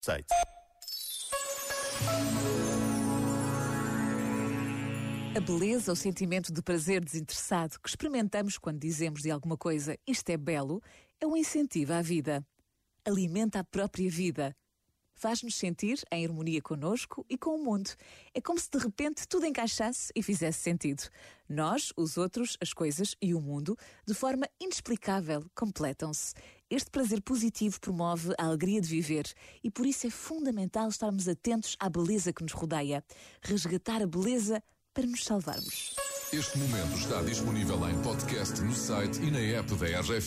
site. A beleza, o sentimento de prazer desinteressado que experimentamos quando dizemos de alguma coisa isto é belo, é um incentivo à vida. Alimenta a própria vida. Faz-nos sentir em harmonia conosco e com o mundo. É como se de repente tudo encaixasse e fizesse sentido. Nós, os outros, as coisas e o mundo, de forma inexplicável, completam-se. Este prazer positivo promove a alegria de viver e por isso é fundamental estarmos atentos à beleza que nos rodeia. Resgatar a beleza para nos salvarmos. Este momento está disponível em podcast no site e na app da RGF.